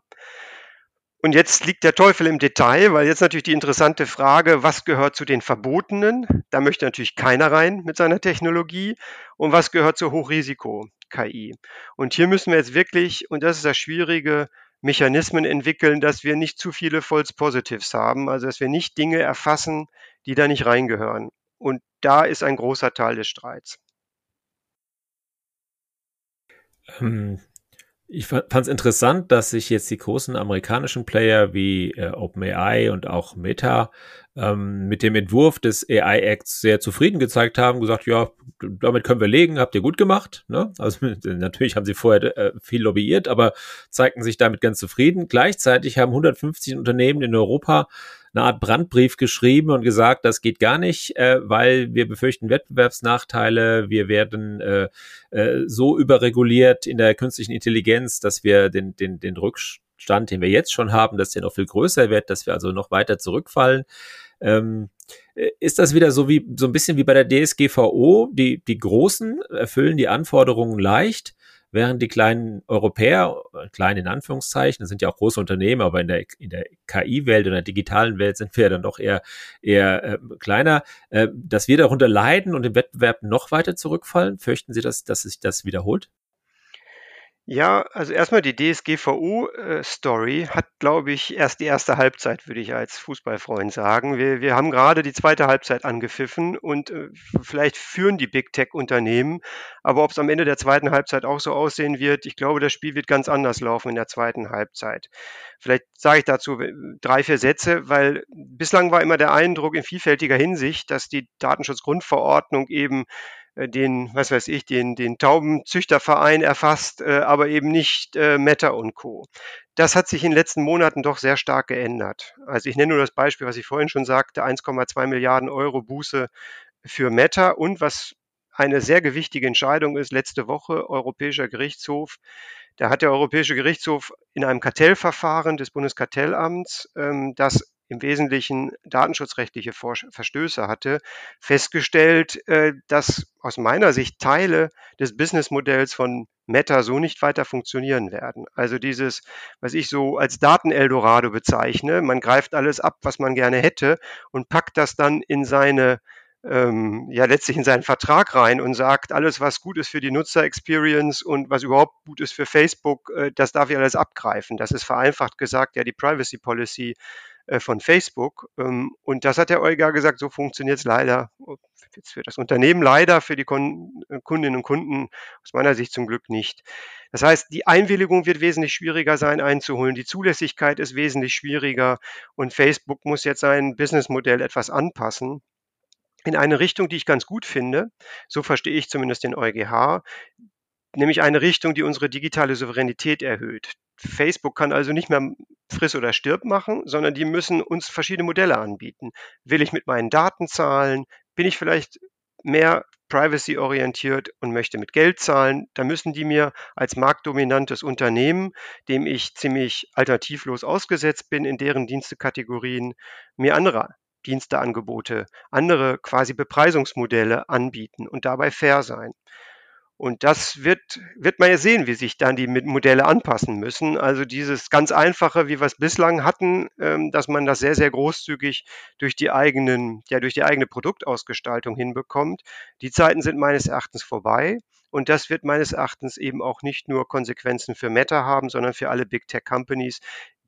Und jetzt liegt der Teufel im Detail, weil jetzt natürlich die interessante Frage, was gehört zu den Verbotenen? Da möchte natürlich keiner rein mit seiner Technologie. Und was gehört zur Hochrisiko-KI? Und hier müssen wir jetzt wirklich, und das ist das Schwierige, Mechanismen entwickeln, dass wir nicht zu viele False Positives haben, also dass wir nicht Dinge erfassen, die da nicht reingehören. Und da ist ein großer Teil des Streits. Ähm, ich fand es interessant, dass sich jetzt die großen amerikanischen Player wie äh, OpenAI und auch Meta ähm, mit dem Entwurf des AI Acts sehr zufrieden gezeigt haben, gesagt, ja, damit können wir legen, habt ihr gut gemacht. Ne? Also natürlich haben sie vorher äh, viel lobbyiert, aber zeigten sich damit ganz zufrieden. Gleichzeitig haben 150 Unternehmen in Europa eine Art Brandbrief geschrieben und gesagt, das geht gar nicht, äh, weil wir befürchten Wettbewerbsnachteile, wir werden äh, äh, so überreguliert in der künstlichen Intelligenz, dass wir den, den, den Rückstand, den wir jetzt schon haben, dass der noch viel größer wird, dass wir also noch weiter zurückfallen. Ähm, äh, ist das wieder so wie so ein bisschen wie bei der DSGVO? Die, die Großen erfüllen die Anforderungen leicht, während die kleinen Europäer, klein in Anführungszeichen, das sind ja auch große Unternehmen, aber in der, in der KI-Welt oder der digitalen Welt sind wir dann doch eher, eher äh, kleiner, äh, dass wir darunter leiden und im Wettbewerb noch weiter zurückfallen? Fürchten Sie, dass, dass sich das wiederholt? Ja, also erstmal die DSGVO-Story äh, hat, glaube ich, erst die erste Halbzeit, würde ich als Fußballfreund sagen. Wir, wir haben gerade die zweite Halbzeit angepfiffen und äh, vielleicht führen die Big Tech-Unternehmen, aber ob es am Ende der zweiten Halbzeit auch so aussehen wird, ich glaube, das Spiel wird ganz anders laufen in der zweiten Halbzeit. Vielleicht sage ich dazu drei, vier Sätze, weil bislang war immer der Eindruck in vielfältiger Hinsicht, dass die Datenschutzgrundverordnung eben den, was weiß ich, den, den Taubenzüchterverein erfasst, äh, aber eben nicht äh, Meta und Co. Das hat sich in den letzten Monaten doch sehr stark geändert. Also ich nenne nur das Beispiel, was ich vorhin schon sagte, 1,2 Milliarden Euro Buße für Meta und was eine sehr gewichtige Entscheidung ist, letzte Woche Europäischer Gerichtshof. Da hat der Europäische Gerichtshof in einem Kartellverfahren des Bundeskartellamts ähm, das im Wesentlichen datenschutzrechtliche Verstöße hatte, festgestellt, äh, dass aus meiner Sicht Teile des Businessmodells von Meta so nicht weiter funktionieren werden. Also dieses, was ich so als Daten-Eldorado bezeichne, man greift alles ab, was man gerne hätte und packt das dann in seine ähm, ja letztlich in seinen Vertrag rein und sagt, alles, was gut ist für die Nutzer-Experience und was überhaupt gut ist für Facebook, äh, das darf ich alles abgreifen. Das ist vereinfacht gesagt ja die Privacy Policy von Facebook. Ähm, und das hat der Euger gesagt, so funktioniert es leider für das Unternehmen leider, für die äh, Kundinnen und Kunden aus meiner Sicht zum Glück nicht. Das heißt, die Einwilligung wird wesentlich schwieriger sein einzuholen, die Zulässigkeit ist wesentlich schwieriger und Facebook muss jetzt sein Businessmodell etwas anpassen in eine Richtung, die ich ganz gut finde. So verstehe ich zumindest den EuGH, nämlich eine Richtung, die unsere digitale Souveränität erhöht. Facebook kann also nicht mehr friss oder stirb machen, sondern die müssen uns verschiedene Modelle anbieten. Will ich mit meinen Daten zahlen? Bin ich vielleicht mehr privacy-orientiert und möchte mit Geld zahlen, dann müssen die mir als marktdominantes Unternehmen, dem ich ziemlich alternativlos ausgesetzt bin in deren Dienstekategorien, mir andere Diensteangebote, andere quasi Bepreisungsmodelle anbieten und dabei fair sein. Und das wird, wird man ja sehen, wie sich dann die Modelle anpassen müssen. Also dieses ganz einfache, wie wir es bislang hatten, ähm, dass man das sehr, sehr großzügig durch die eigenen, ja, durch die eigene Produktausgestaltung hinbekommt. Die Zeiten sind meines Erachtens vorbei. Und das wird meines Erachtens eben auch nicht nur Konsequenzen für Meta haben, sondern für alle Big Tech Companies,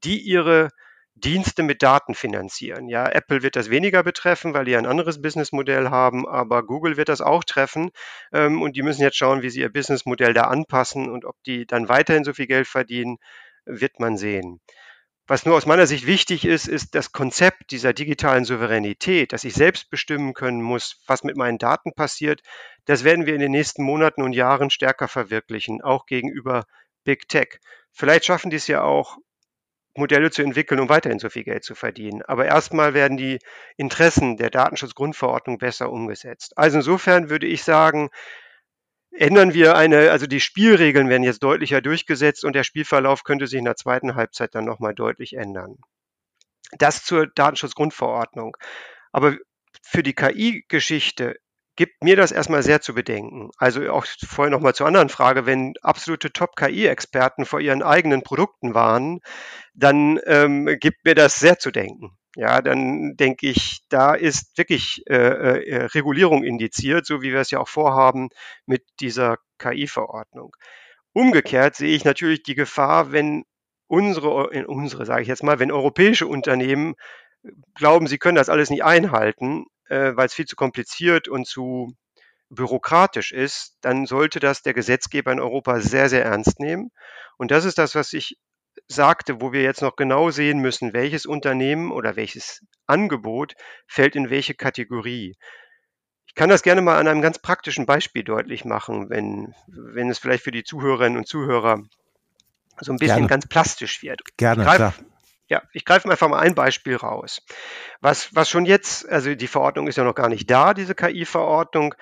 die ihre Dienste mit Daten finanzieren. Ja, Apple wird das weniger betreffen, weil die ein anderes Businessmodell haben, aber Google wird das auch treffen ähm, und die müssen jetzt schauen, wie sie ihr Businessmodell da anpassen und ob die dann weiterhin so viel Geld verdienen, wird man sehen. Was nur aus meiner Sicht wichtig ist, ist das Konzept dieser digitalen Souveränität, dass ich selbst bestimmen können muss, was mit meinen Daten passiert. Das werden wir in den nächsten Monaten und Jahren stärker verwirklichen, auch gegenüber Big Tech. Vielleicht schaffen die es ja auch, Modelle zu entwickeln, um weiterhin so viel Geld zu verdienen. Aber erstmal werden die Interessen der Datenschutzgrundverordnung besser umgesetzt. Also insofern würde ich sagen, ändern wir eine, also die Spielregeln werden jetzt deutlicher durchgesetzt und der Spielverlauf könnte sich in der zweiten Halbzeit dann nochmal deutlich ändern. Das zur Datenschutzgrundverordnung. Aber für die KI-Geschichte gibt mir das erstmal sehr zu bedenken. Also auch vorher nochmal zur anderen Frage, wenn absolute Top-KI-Experten vor ihren eigenen Produkten waren, dann ähm, gibt mir das sehr zu denken. Ja, dann denke ich, da ist wirklich äh, äh, Regulierung indiziert, so wie wir es ja auch vorhaben mit dieser KI-Verordnung. Umgekehrt sehe ich natürlich die Gefahr, wenn unsere, unsere sage ich jetzt mal, wenn europäische Unternehmen glauben, sie können das alles nicht einhalten, äh, weil es viel zu kompliziert und zu bürokratisch ist, dann sollte das der Gesetzgeber in Europa sehr, sehr ernst nehmen. Und das ist das, was ich sagte, wo wir jetzt noch genau sehen müssen, welches Unternehmen oder welches Angebot fällt in welche Kategorie. Ich kann das gerne mal an einem ganz praktischen Beispiel deutlich machen, wenn, wenn es vielleicht für die Zuhörerinnen und Zuhörer so ein bisschen gerne. ganz plastisch wird. Gerne, klar. Ja, ich greife einfach mal ein Beispiel raus. Was, was schon jetzt, also die Verordnung ist ja noch gar nicht da, diese KI-Verordnung,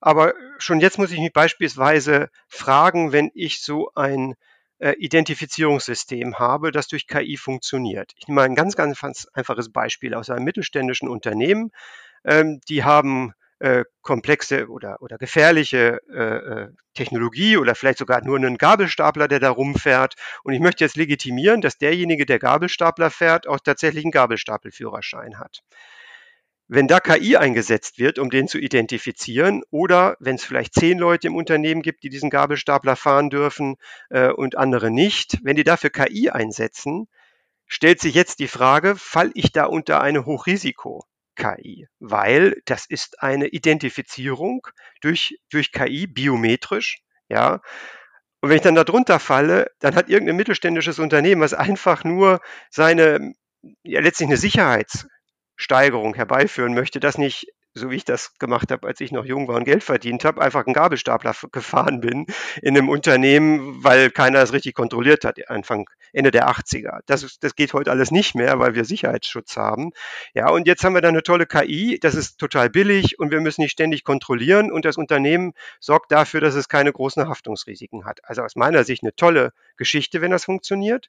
aber schon jetzt muss ich mich beispielsweise fragen, wenn ich so ein äh, Identifizierungssystem habe, das durch KI funktioniert. Ich nehme mal ein ganz, ganz einfaches Beispiel aus einem mittelständischen Unternehmen. Ähm, die haben äh, komplexe oder, oder gefährliche äh, äh, Technologie oder vielleicht sogar nur einen Gabelstapler, der da rumfährt. Und ich möchte jetzt legitimieren, dass derjenige, der Gabelstapler fährt, auch tatsächlich einen Gabelstapelführerschein hat. Wenn da KI eingesetzt wird, um den zu identifizieren, oder wenn es vielleicht zehn Leute im Unternehmen gibt, die diesen Gabelstapler fahren dürfen äh, und andere nicht, wenn die dafür KI einsetzen, stellt sich jetzt die Frage, fall ich da unter eine Hochrisiko-KI? Weil das ist eine Identifizierung durch, durch KI biometrisch, ja. Und wenn ich dann da drunter falle, dann hat irgendein mittelständisches Unternehmen, was einfach nur seine, ja, letztlich eine Sicherheitssteigerung herbeiführen möchte, das nicht so wie ich das gemacht habe, als ich noch jung war und Geld verdient habe, einfach einen Gabelstapler gefahren bin in einem Unternehmen, weil keiner das richtig kontrolliert hat, Anfang, Ende der 80er. Das, das geht heute alles nicht mehr, weil wir Sicherheitsschutz haben. Ja, und jetzt haben wir da eine tolle KI, das ist total billig und wir müssen nicht ständig kontrollieren und das Unternehmen sorgt dafür, dass es keine großen Haftungsrisiken hat. Also aus meiner Sicht eine tolle Geschichte, wenn das funktioniert.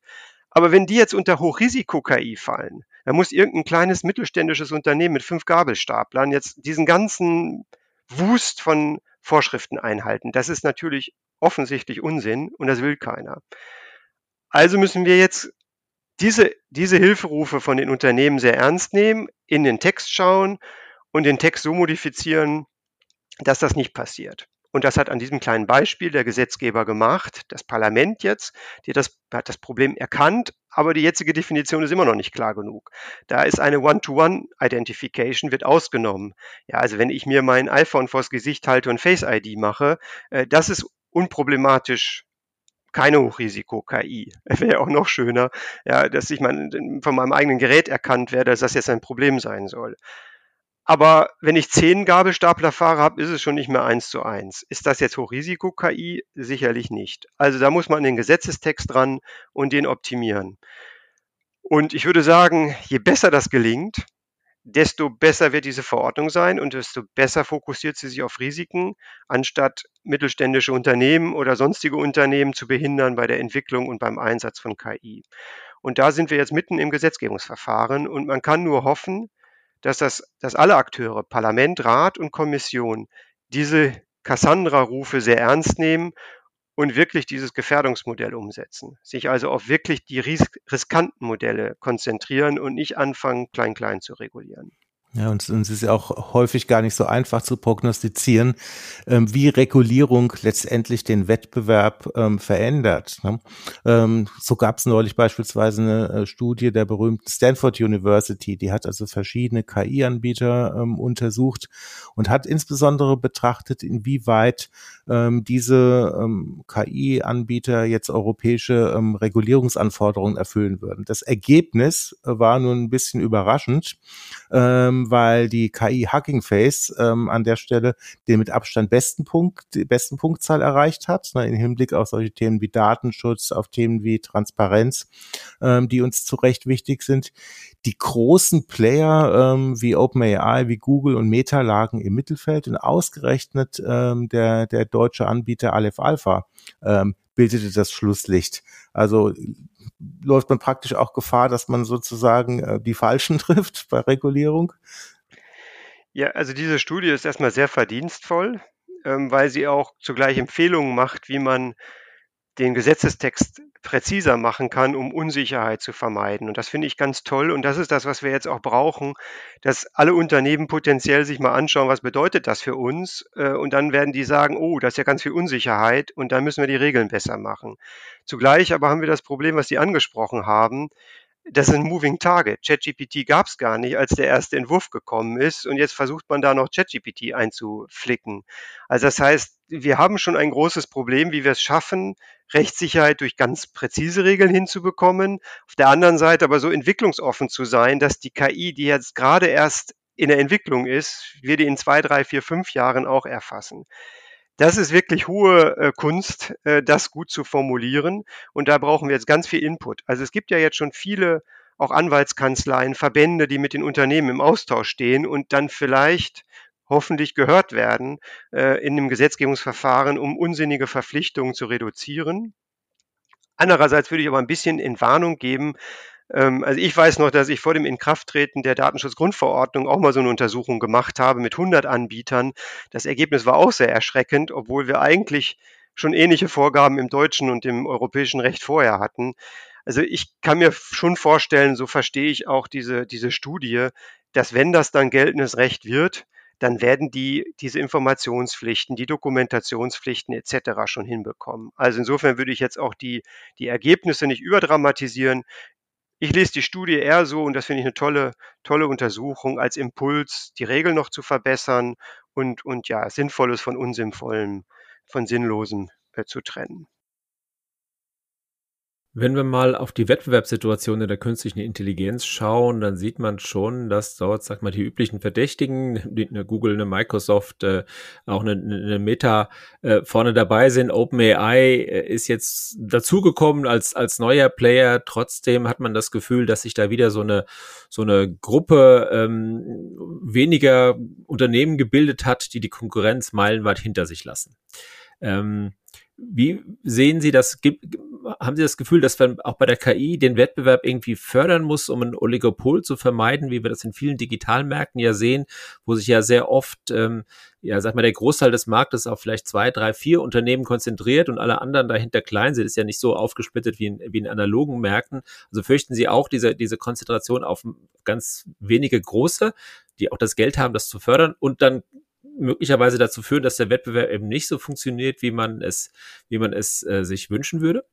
Aber wenn die jetzt unter Hochrisiko-KI fallen, dann muss irgendein kleines mittelständisches Unternehmen mit fünf Gabelstaplern jetzt diesen ganzen Wust von Vorschriften einhalten. Das ist natürlich offensichtlich Unsinn und das will keiner. Also müssen wir jetzt diese, diese Hilferufe von den Unternehmen sehr ernst nehmen, in den Text schauen und den Text so modifizieren, dass das nicht passiert. Und das hat an diesem kleinen Beispiel der Gesetzgeber gemacht, das Parlament jetzt, die das, hat das Problem erkannt, aber die jetzige Definition ist immer noch nicht klar genug. Da ist eine One-to-One-Identification, wird ausgenommen. Ja, also wenn ich mir mein iPhone vors Gesicht halte und Face-ID mache, äh, das ist unproblematisch keine Hochrisiko-KI. Wäre auch noch schöner, ja, dass ich mein, von meinem eigenen Gerät erkannt werde, dass das jetzt ein Problem sein soll. Aber wenn ich zehn Gabelstapler fahre habe, ist es schon nicht mehr eins zu eins. Ist das jetzt Hochrisiko-KI? Sicherlich nicht. Also da muss man den Gesetzestext dran und den optimieren. Und ich würde sagen, je besser das gelingt, desto besser wird diese Verordnung sein und desto besser fokussiert sie sich auf Risiken, anstatt mittelständische Unternehmen oder sonstige Unternehmen zu behindern bei der Entwicklung und beim Einsatz von KI. Und da sind wir jetzt mitten im Gesetzgebungsverfahren und man kann nur hoffen, dass, das, dass alle Akteure, Parlament, Rat und Kommission, diese Cassandra-Rufe sehr ernst nehmen und wirklich dieses Gefährdungsmodell umsetzen. Sich also auf wirklich die riskanten Modelle konzentrieren und nicht anfangen, klein-klein zu regulieren. Ja, und, es ist ja auch häufig gar nicht so einfach zu prognostizieren, ähm, wie Regulierung letztendlich den Wettbewerb ähm, verändert. Ne? Ähm, so gab es neulich beispielsweise eine äh, Studie der berühmten Stanford University, die hat also verschiedene KI-Anbieter ähm, untersucht und hat insbesondere betrachtet, inwieweit ähm, diese ähm, KI-Anbieter jetzt europäische Regulierungsanforderungen erfüllen würden. Das Ergebnis war nun ein bisschen überraschend. Ähm, ähm, weil die KI Hugging Face ähm, an der Stelle den mit Abstand besten Punkt, die besten Punktzahl erreicht hat, ne, im Hinblick auf solche Themen wie Datenschutz, auf Themen wie Transparenz, ähm, die uns zu Recht wichtig sind. Die großen Player ähm, wie OpenAI, wie Google und Meta lagen im Mittelfeld und ausgerechnet ähm, der, der deutsche Anbieter Aleph Alpha ähm, bildete das Schlusslicht. Also läuft man praktisch auch Gefahr, dass man sozusagen äh, die Falschen trifft bei Regulierung? Ja, also diese Studie ist erstmal sehr verdienstvoll, ähm, weil sie auch zugleich Empfehlungen macht, wie man den Gesetzestext präziser machen kann, um Unsicherheit zu vermeiden. Und das finde ich ganz toll. Und das ist das, was wir jetzt auch brauchen, dass alle Unternehmen potenziell sich mal anschauen, was bedeutet das für uns. Äh, und dann werden die sagen, oh, das ist ja ganz viel Unsicherheit und dann müssen wir die Regeln besser machen. Zugleich aber haben wir das Problem, was Sie angesprochen haben das ist ein Moving Target. ChatGPT gab es gar nicht, als der erste Entwurf gekommen ist. Und jetzt versucht man da noch ChatGPT einzuflicken. Also das heißt, wir haben schon ein großes Problem, wie wir es schaffen, Rechtssicherheit durch ganz präzise Regeln hinzubekommen. Auf der anderen Seite aber so entwicklungsoffen zu sein, dass die KI, die jetzt gerade erst in der Entwicklung ist, wir die in zwei, drei, vier, fünf Jahren auch erfassen. Das ist wirklich hohe äh, Kunst, äh, das gut zu formulieren. Und da brauchen wir jetzt ganz viel Input. Also es gibt ja jetzt schon viele auch Anwaltskanzleien, Verbände, die mit den Unternehmen im Austausch stehen und dann vielleicht hoffentlich gehört werden äh, in dem Gesetzgebungsverfahren, um unsinnige Verpflichtungen zu reduzieren. Andererseits würde ich aber ein bisschen in Warnung geben, also ich weiß noch, dass ich vor dem Inkrafttreten der Datenschutzgrundverordnung auch mal so eine Untersuchung gemacht habe mit 100 Anbietern. Das Ergebnis war auch sehr erschreckend, obwohl wir eigentlich schon ähnliche Vorgaben im deutschen und im europäischen Recht vorher hatten. Also ich kann mir schon vorstellen, so verstehe ich auch diese, diese Studie, dass wenn das dann geltendes Recht wird, dann werden die diese Informationspflichten, die Dokumentationspflichten etc. schon hinbekommen. Also insofern würde ich jetzt auch die, die Ergebnisse nicht überdramatisieren. Ich lese die Studie eher so, und das finde ich eine tolle, tolle Untersuchung, als Impuls, die Regeln noch zu verbessern und, und ja, Sinnvolles von Unsinnvollem, von Sinnlosem äh, zu trennen. Wenn wir mal auf die Wettbewerbssituation in der künstlichen Intelligenz schauen, dann sieht man schon, dass dort, sag mal, die üblichen Verdächtigen, eine Google, eine Microsoft, äh, auch eine, eine Meta äh, vorne dabei sind. OpenAI äh, ist jetzt dazugekommen als, als neuer Player. Trotzdem hat man das Gefühl, dass sich da wieder so eine, so eine Gruppe ähm, weniger Unternehmen gebildet hat, die die Konkurrenz meilenweit hinter sich lassen. Ähm, wie sehen Sie das? Haben Sie das Gefühl, dass man auch bei der KI den Wettbewerb irgendwie fördern muss, um ein Oligopol zu vermeiden, wie wir das in vielen Digitalmärkten ja sehen, wo sich ja sehr oft, ähm, ja, sag mal, der Großteil des Marktes auf vielleicht zwei, drei, vier Unternehmen konzentriert und alle anderen dahinter klein sind, ist ja nicht so aufgesplittet wie in, wie in analogen Märkten. Also fürchten Sie auch diese, diese Konzentration auf ganz wenige große, die auch das Geld haben, das zu fördern und dann möglicherweise dazu führen, dass der Wettbewerb eben nicht so funktioniert, wie man es, wie man es äh, sich wünschen würde?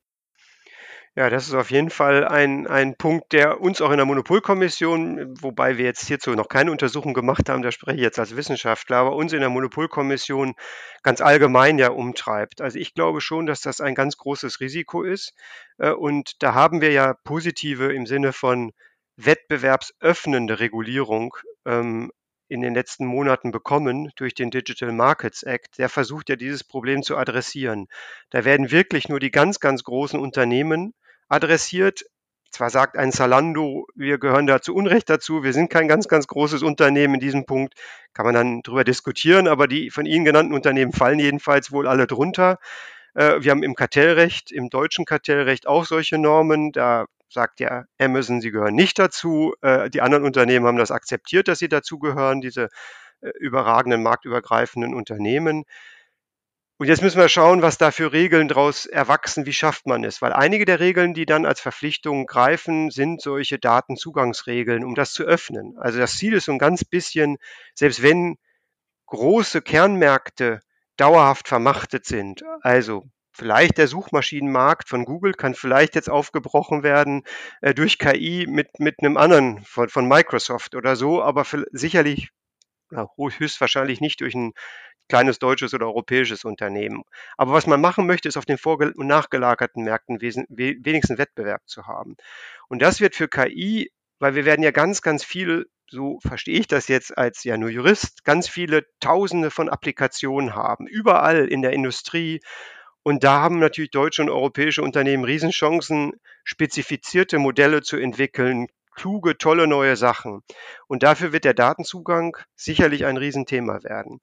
Ja, das ist auf jeden Fall ein, ein Punkt, der uns auch in der Monopolkommission, wobei wir jetzt hierzu noch keine Untersuchung gemacht haben, da spreche ich jetzt als Wissenschaftler, aber uns in der Monopolkommission ganz allgemein ja umtreibt. Also ich glaube schon, dass das ein ganz großes Risiko ist. Äh, und da haben wir ja positive im Sinne von wettbewerbsöffnende Regulierung ähm, in den letzten Monaten bekommen durch den Digital Markets Act, der versucht ja dieses Problem zu adressieren. Da werden wirklich nur die ganz, ganz großen Unternehmen adressiert. Zwar sagt ein Zalando, wir gehören da zu Unrecht dazu, wir sind kein ganz, ganz großes Unternehmen in diesem Punkt, kann man dann drüber diskutieren, aber die von Ihnen genannten Unternehmen fallen jedenfalls wohl alle drunter. Äh, wir haben im Kartellrecht, im deutschen Kartellrecht auch solche Normen. Da sagt ja Amazon, sie gehören nicht dazu. Äh, die anderen Unternehmen haben das akzeptiert, dass sie dazugehören, diese äh, überragenden marktübergreifenden Unternehmen. Und jetzt müssen wir schauen, was da für Regeln daraus erwachsen, wie schafft man es? Weil einige der Regeln, die dann als Verpflichtung greifen, sind solche Datenzugangsregeln, um das zu öffnen. Also das Ziel ist so ein ganz bisschen, selbst wenn große Kernmärkte dauerhaft vermachtet sind, also vielleicht der Suchmaschinenmarkt von Google kann vielleicht jetzt aufgebrochen werden äh, durch KI mit, mit einem anderen von, von Microsoft oder so, aber für, sicherlich na, höchstwahrscheinlich nicht durch ein kleines deutsches oder europäisches Unternehmen. Aber was man machen möchte, ist auf den vor- und nachgelagerten Märkten wenigstens Wettbewerb zu haben. Und das wird für KI, weil wir werden ja ganz, ganz viel, so verstehe ich das jetzt als ja nur Jurist, ganz viele Tausende von Applikationen haben, überall in der Industrie, und da haben natürlich deutsche und europäische Unternehmen Riesenchancen, spezifizierte Modelle zu entwickeln, kluge, tolle neue Sachen. Und dafür wird der Datenzugang sicherlich ein Riesenthema werden.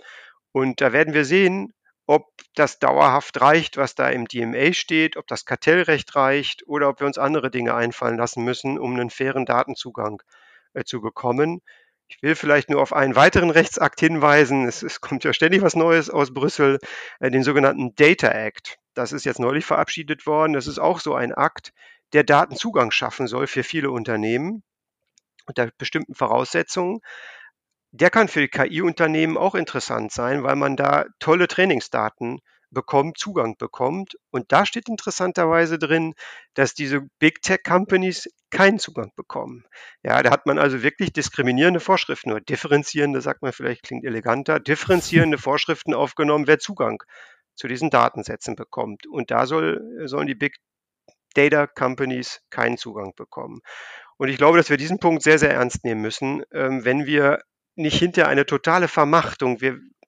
Und da werden wir sehen, ob das dauerhaft reicht, was da im DMA steht, ob das Kartellrecht reicht oder ob wir uns andere Dinge einfallen lassen müssen, um einen fairen Datenzugang äh, zu bekommen. Ich will vielleicht nur auf einen weiteren Rechtsakt hinweisen. Es, es kommt ja ständig was Neues aus Brüssel, äh, den sogenannten Data Act. Das ist jetzt neulich verabschiedet worden. Das ist auch so ein Akt, der Datenzugang schaffen soll für viele Unternehmen unter bestimmten Voraussetzungen. Der kann für KI-Unternehmen auch interessant sein, weil man da tolle Trainingsdaten bekommt, Zugang bekommt. Und da steht interessanterweise drin, dass diese Big Tech Companies keinen Zugang bekommen. Ja, da hat man also wirklich diskriminierende Vorschriften oder differenzierende, sagt man vielleicht, klingt eleganter, differenzierende Vorschriften aufgenommen, wer Zugang zu diesen Datensätzen bekommt. Und da soll, sollen die Big Data Companies keinen Zugang bekommen. Und ich glaube, dass wir diesen Punkt sehr, sehr ernst nehmen müssen, ähm, wenn wir nicht hinter eine totale Vermachtung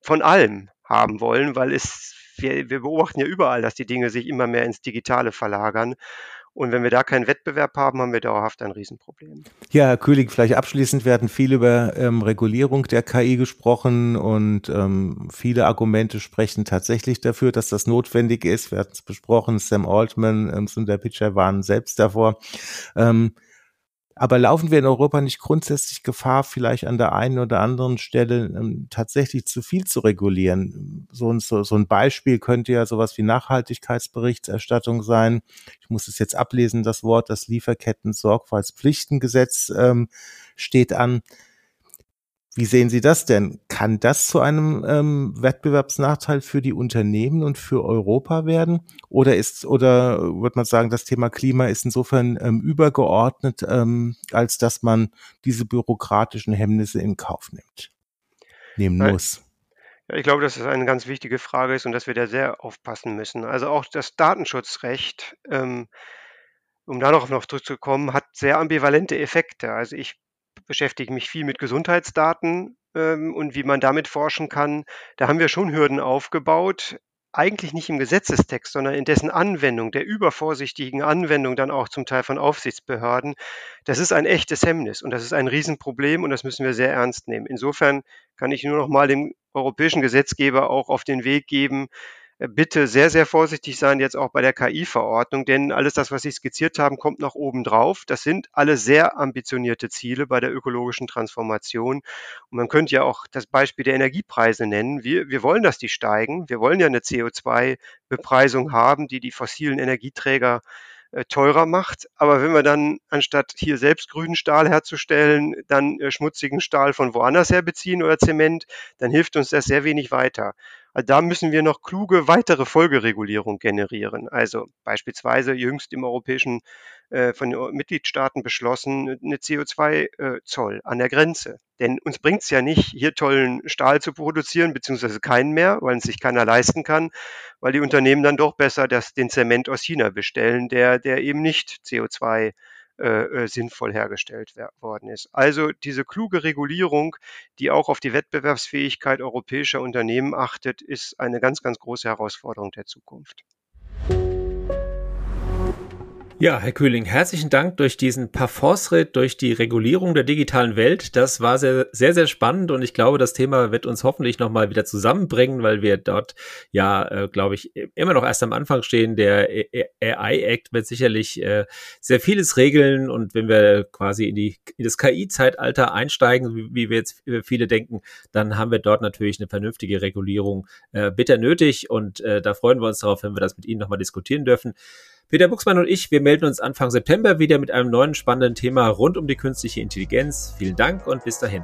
von allem haben wollen, weil es wir, wir beobachten ja überall, dass die Dinge sich immer mehr ins Digitale verlagern. Und wenn wir da keinen Wettbewerb haben, haben wir dauerhaft ein Riesenproblem. Ja, Herr Köhling, vielleicht abschließend werden viel über ähm, Regulierung der KI gesprochen und ähm, viele Argumente sprechen tatsächlich dafür, dass das notwendig ist. Wir hatten es besprochen, Sam Altman, ähm, Sundar Pichai waren selbst davor. Ähm, Aber laufen wir in Europa nicht grundsätzlich Gefahr, vielleicht an der einen oder anderen Stelle ähm, tatsächlich zu viel zu regulieren? So ein, so, so ein Beispiel könnte ja sowas wie Nachhaltigkeitsberichterstattung sein. Ich muss es jetzt ablesen, das Wort, das Lieferketten-Sorgfaltspflichtengesetz ähm, steht an. Wie sehen Sie das denn? Kann das zu einem ähm, Wettbewerbsnachteil für die Unternehmen und für Europa werden? Oder ist, oder würde man sagen, das Thema Klima ist insofern ähm, übergeordnet, ähm, als dass man diese bürokratischen Hemmnisse in Kauf nimmt, nehmen muss? Ja, ich glaube, dass das eine ganz wichtige Frage ist und dass wir da sehr aufpassen müssen. Also auch das Datenschutzrecht, ähm, um da noch, noch zurückzukommen, hat sehr ambivalente Effekte. Also ich beschäftige mich viel mit Gesundheitsdaten ähm, und wie man damit forschen kann. Da haben wir schon Hürden aufgebaut, eigentlich nicht im Gesetzestext, sondern in dessen Anwendung, der übervorsichtigen Anwendung dann auch zum Teil von Aufsichtsbehörden. Das ist ein echtes Hemmnis und das ist ein Riesenproblem und das müssen wir sehr ernst nehmen. Insofern kann ich nur noch mal dem europäischen Gesetzgeber auch auf den Weg geben, bitte sehr, sehr vorsichtig sein, jetzt auch bei der KI-Verordnung, denn alles das, was Sie skizziert haben, kommt noch oben drauf. Das sind alle sehr ambitionierte Ziele bei der ökologischen Transformation. Und man könnte ja auch das Beispiel der Energiepreise nennen. Wir, wir wollen, dass die steigen. Wir wollen ja eine CO2-Bepreisung haben, die die fossilen Energieträger äh, teurer macht. Aber wenn wir dann anstatt hier selbst grünen Stahl herzustellen, dann äh, schmutzigen Stahl von woanders her beziehen oder Zement, dann hilft uns das sehr wenig weiter. Also da müssen wir noch kluge weitere Folgeregulierung generieren. Also beispielsweise jüngst im europäischen äh, von den Mitgliedstaaten beschlossen, eine CO2-Zoll äh, an der Grenze. Denn uns bringt es ja nicht, hier tollen Stahl zu produzieren, beziehungsweise keinen mehr, weil es sich keiner leisten kann, weil die Unternehmen dann doch besser das, den Zement aus China bestellen, der, der eben nicht CO2 äh, äh, sinnvoll hergestellt worden ist. Also diese kluge Regulierung, die auch auf die Wettbewerbsfähigkeit europäischer Unternehmen achtet, ist eine ganz, ganz große Herausforderung der Zukunft. Ja, Herr Kühling, herzlichen Dank durch diesen Parforce-Ritt durch die Regulierung der digitalen Welt. Das war sehr, sehr, sehr spannend und ich glaube, das Thema wird uns hoffentlich nochmal wieder zusammenbringen, weil wir dort ja, äh, glaube ich, immer noch erst am Anfang stehen. Der AI-Act wird sicherlich äh, sehr vieles regeln und wenn wir quasi in, die, in das KI-Zeitalter einsteigen, wie, wie, wir jetzt viele denken, dann haben wir dort natürlich eine vernünftige Regulierung äh, bitter nötig und äh, da freuen wir uns darauf, wenn wir das mit Ihnen nochmal diskutieren dürfen. Peter Buchsmann und ich, wir melden uns Anfang September wieder mit einem neuen spannenden Thema rund um die künstliche Intelligenz. Vielen Dank und bis dahin.